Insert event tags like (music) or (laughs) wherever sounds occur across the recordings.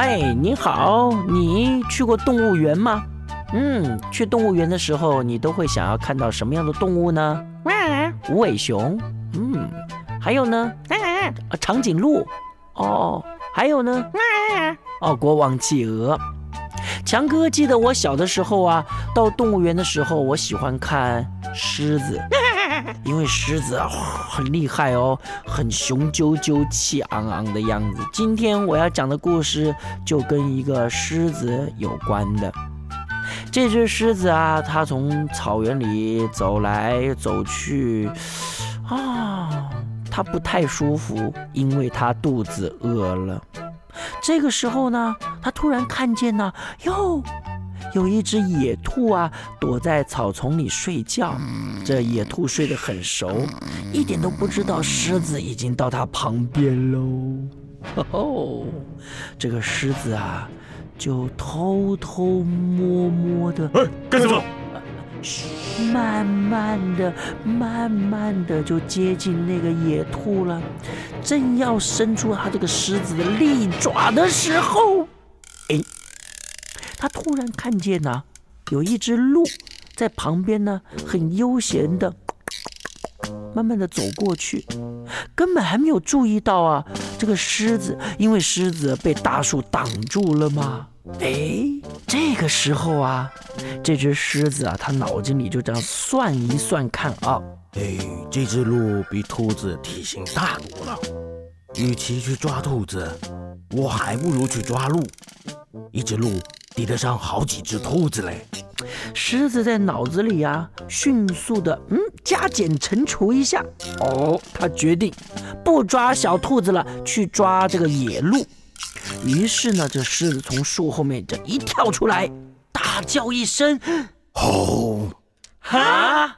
嗨，你好，你去过动物园吗？嗯，去动物园的时候，你都会想要看到什么样的动物呢？无尾熊，嗯，还有呢？啊，长颈鹿，哦，还有呢？哦，国王企鹅。强哥记得我小的时候啊，到动物园的时候，我喜欢看狮子，因为狮子很厉害哦，很雄赳赳、气昂昂的样子。今天我要讲的故事就跟一个狮子有关的。这只狮子啊，它从草原里走来走去，啊，它不太舒服，因为它肚子饿了。这个时候呢，它突然看见呢，哟，有一只野兔啊，躲在草丛里睡觉。这野兔睡得很熟，一点都不知道狮子已经到它旁边喽。(laughs) 哦，这个狮子啊。就偷偷摸摸的，哎，干什么？(laughs) 慢慢的、慢慢的就接近那个野兔了。正要伸出它这个狮子的利爪的时候，哎，他突然看见呐，有一只鹿在旁边呢，很悠闲的。慢慢的走过去，根本还没有注意到啊，这个狮子，因为狮子被大树挡住了嘛。哎，这个时候啊，这只狮子啊，它脑筋里就这样算一算看啊，哎，这只鹿比兔子体型大多了，与其去抓兔子，我还不如去抓鹿。一只鹿抵得上好几只兔子嘞。狮子在脑子里啊，迅速的嗯加减乘除一下，哦，他决定不抓小兔子了，去抓这个野鹿。于是呢，这狮子从树后面这一跳出来，大叫一声：“吼！”哈？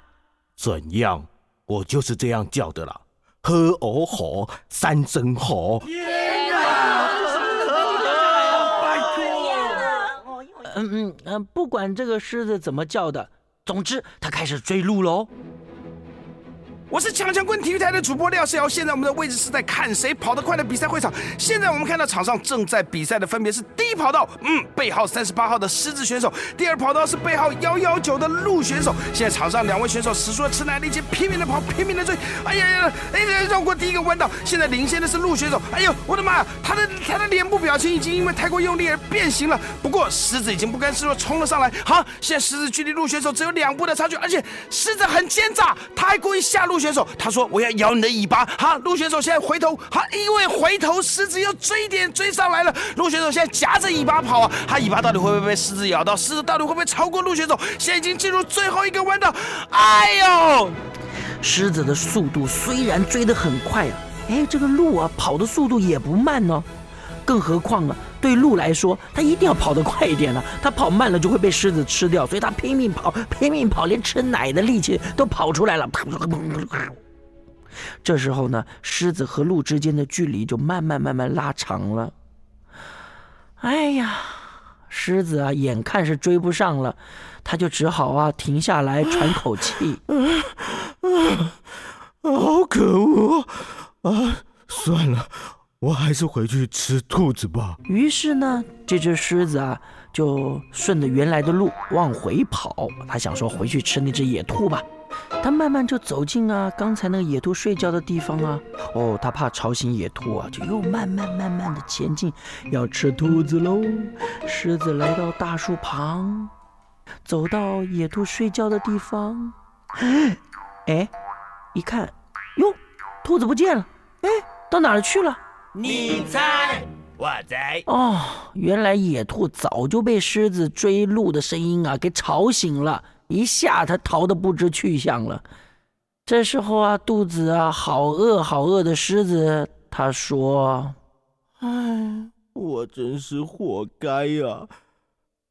怎样？我就是这样叫的啦！呵哦吼，三声吼。嗯嗯，不管这个狮子怎么叫的，总之它开始追鹿喽。我是强强棍体育台的主播廖世尧，现在我们的位置是在看谁跑得快的比赛会场。现在我们看到场上正在比赛的分别是第一跑道，嗯，背号三十八号的狮子选手；第二跑道是背号幺幺九的鹿选手。现在场上两位选手使出了吃奶力气，拼命的跑，拼命的追。哎呀呀，哎呀，绕过第一个弯道，现在领先的是鹿选手。哎呦，我的妈呀，他的他的脸部表情已经因为太过用力而变形了。不过狮子已经不甘示弱，冲了上来。好，现在狮子距离鹿选手只有两步的差距，而且狮子很奸诈，他还故意下路。选手他说：“我要咬你的尾巴。”哈，鹿选手现在回头，哈，因为回头狮子又追点追上来了。鹿选手现在夹着尾巴跑啊，他尾巴到底会不会被狮子咬到？狮子到底会不会超过鹿选手？现在已经进入最后一个弯道。哎呦，狮子的速度虽然追得很快啊，哎，这个鹿啊跑的速度也不慢呢。更何况啊，对鹿来说，它一定要跑得快一点呢。它跑慢了就会被狮子吃掉，所以它拼命跑，拼命跑，连吃奶的力气都跑出来了。(laughs) 这时候呢，狮子和鹿之间的距离就慢慢慢慢拉长了。哎呀，狮子啊，眼看是追不上了，他就只好啊停下来喘口气。(laughs) 好可恶啊！算了。我还是回去吃兔子吧。于是呢，这只狮子啊，就顺着原来的路往回跑。他想说回去吃那只野兔吧。他慢慢就走进啊，刚才那个野兔睡觉的地方啊。哦，他怕吵醒野兔啊，就又慢慢慢慢的前进，要吃兔子喽。狮子来到大树旁，走到野兔睡觉的地方，哎，一看，哟，兔子不见了。哎，到哪儿去了？你猜，我猜。哦，原来野兔早就被狮子追鹿的声音啊给吵醒了，一下它逃得不知去向了。这时候啊，肚子啊好饿好饿的狮子，他说：“唉，我真是活该呀，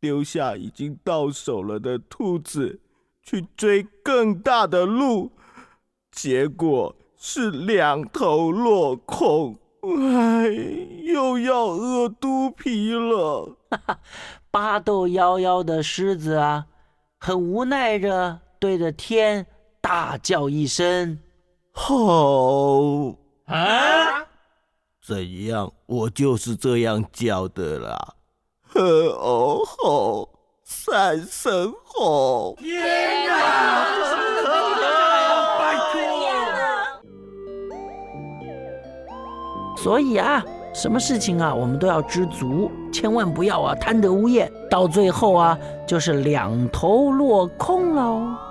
丢下已经到手了的兔子去追更大的鹿，结果是两头落空。”哎，又要饿肚皮了！哈哈，巴豆夭夭的狮子啊，很无奈着对着天大叫一声：“吼！”啊！怎样？我就是这样叫的啦。呵 (laughs) 哦吼，三声吼！天哪！所以啊，什么事情啊，我们都要知足，千万不要啊贪得无厌，到最后啊，就是两头落空喽。